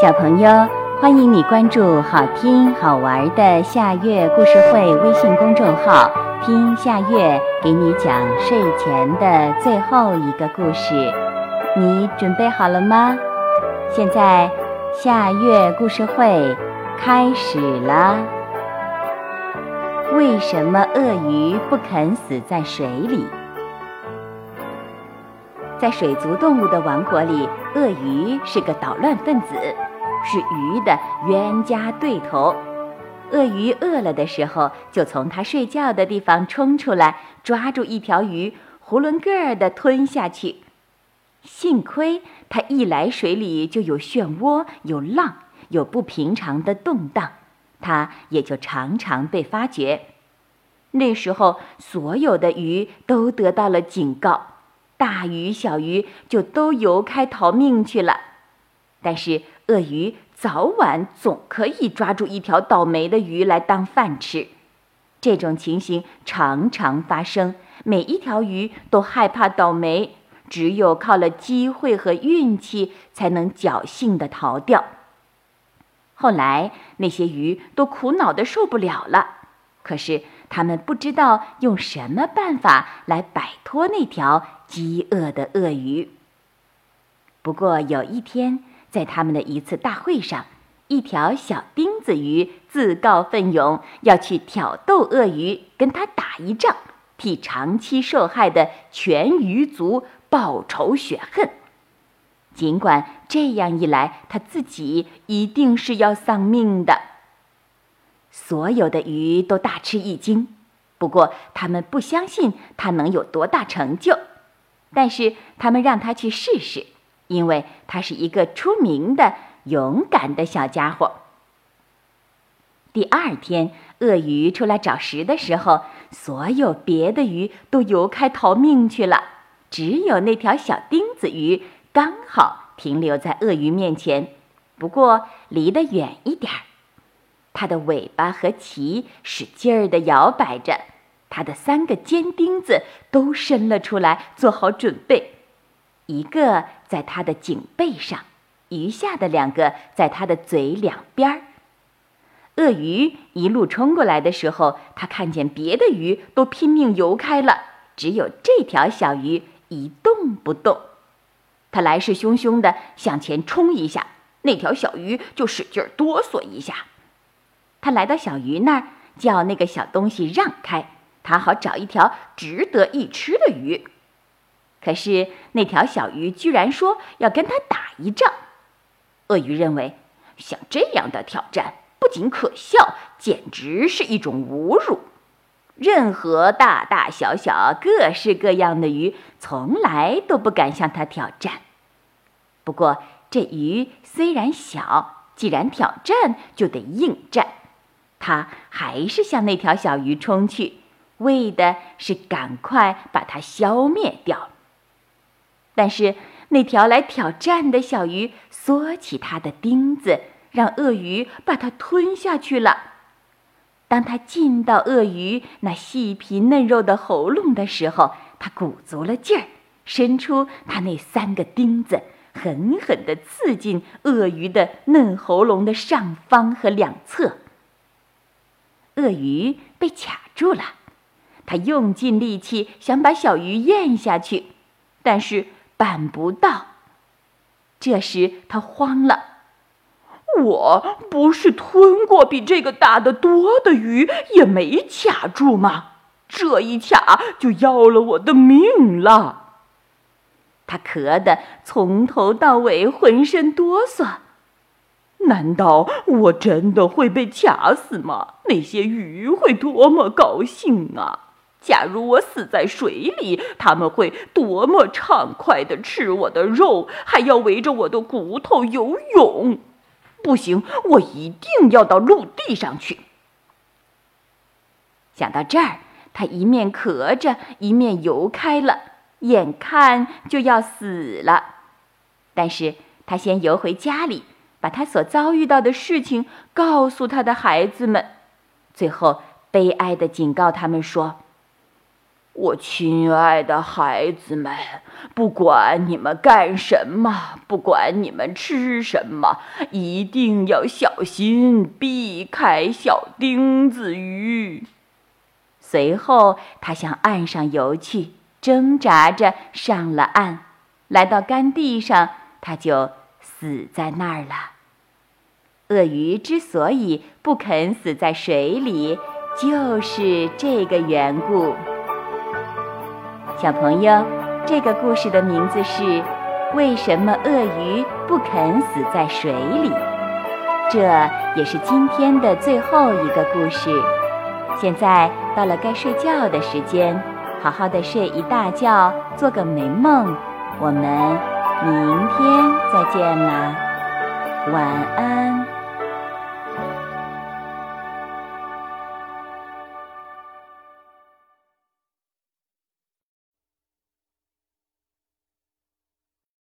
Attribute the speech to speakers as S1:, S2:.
S1: 小朋友，欢迎你关注好听好玩的夏月故事会微信公众号，听夏月给你讲睡前的最后一个故事。你准备好了吗？现在夏月故事会开始了。为什么鳄鱼不肯死在水里？在水族动物的王国里，鳄鱼是个捣乱分子，是鱼的冤家对头。鳄鱼饿了的时候，就从它睡觉的地方冲出来，抓住一条鱼，囫囵个儿的吞下去。幸亏它一来水里就有漩涡、有浪、有不平常的动荡，它也就常常被发觉。那时候，所有的鱼都得到了警告。大鱼小鱼就都游开逃命去了，但是鳄鱼早晚总可以抓住一条倒霉的鱼来当饭吃。这种情形常常发生，每一条鱼都害怕倒霉，只有靠了机会和运气才能侥幸的逃掉。后来那些鱼都苦恼的受不了了，可是。他们不知道用什么办法来摆脱那条饥饿的鳄鱼。不过有一天，在他们的一次大会上，一条小钉子鱼自告奋勇要去挑逗鳄鱼，跟他打一仗，替长期受害的全鱼族报仇雪恨。尽管这样一来，他自己一定是要丧命的。所有的鱼都大吃一惊，不过他们不相信他能有多大成就，但是他们让他去试试，因为他是一个出名的勇敢的小家伙。第二天，鳄鱼出来找食的时候，所有别的鱼都游开逃命去了，只有那条小钉子鱼刚好停留在鳄鱼面前，不过离得远一点儿。它的尾巴和鳍使劲儿地摇摆着，它的三个尖钉子都伸了出来，做好准备。一个在它的颈背上，余下的两个在它的嘴两边儿。鳄鱼一路冲过来的时候，它看见别的鱼都拼命游开了，只有这条小鱼一动不动。它来势汹汹地向前冲一下，那条小鱼就使劲哆嗦一下。他来到小鱼那儿，叫那个小东西让开，他好找一条值得一吃的鱼。可是那条小鱼居然说要跟他打一仗。鳄鱼认为，像这样的挑战不仅可笑，简直是一种侮辱。任何大大小小、各式各样的鱼，从来都不敢向他挑战。不过这鱼虽然小，既然挑战，就得应战。他还是向那条小鱼冲去，为的是赶快把它消灭掉。但是那条来挑战的小鱼缩起它的钉子，让鳄鱼把它吞下去了。当它进到鳄鱼那细皮嫩肉的喉咙的时候，它鼓足了劲儿，伸出它那三个钉子，狠狠地刺进鳄鱼的嫩喉咙的上方和两侧。鳄鱼被卡住了，它用尽力气想把小鱼咽下去，但是办不到。这时他慌了：“我不是吞过比这个大的多的鱼，也没卡住吗？这一卡就要了我的命了。”他咳得从头到尾浑身哆嗦。难道我真的会被卡死吗？那些鱼会多么高兴啊！假如我死在水里，他们会多么畅快地吃我的肉，还要围着我的骨头游泳。不行，我一定要到陆地上去。想到这儿，他一面咳着，一面游开了，眼看就要死了。但是他先游回家里。把他所遭遇到的事情告诉他的孩子们，最后悲哀的警告他们说：“
S2: 我亲爱的孩子们，不管你们干什么，不管你们吃什么，一定要小心避开小钉子鱼。
S1: 随后，他向岸上游去，挣扎着上了岸，来到干地上，他就死在那儿了。鳄鱼之所以不肯死在水里，就是这个缘故。小朋友，这个故事的名字是《为什么鳄鱼不肯死在水里》。这也是今天的最后一个故事。现在到了该睡觉的时间，好好的睡一大觉，做个美梦。我们明天再见啦，晚安。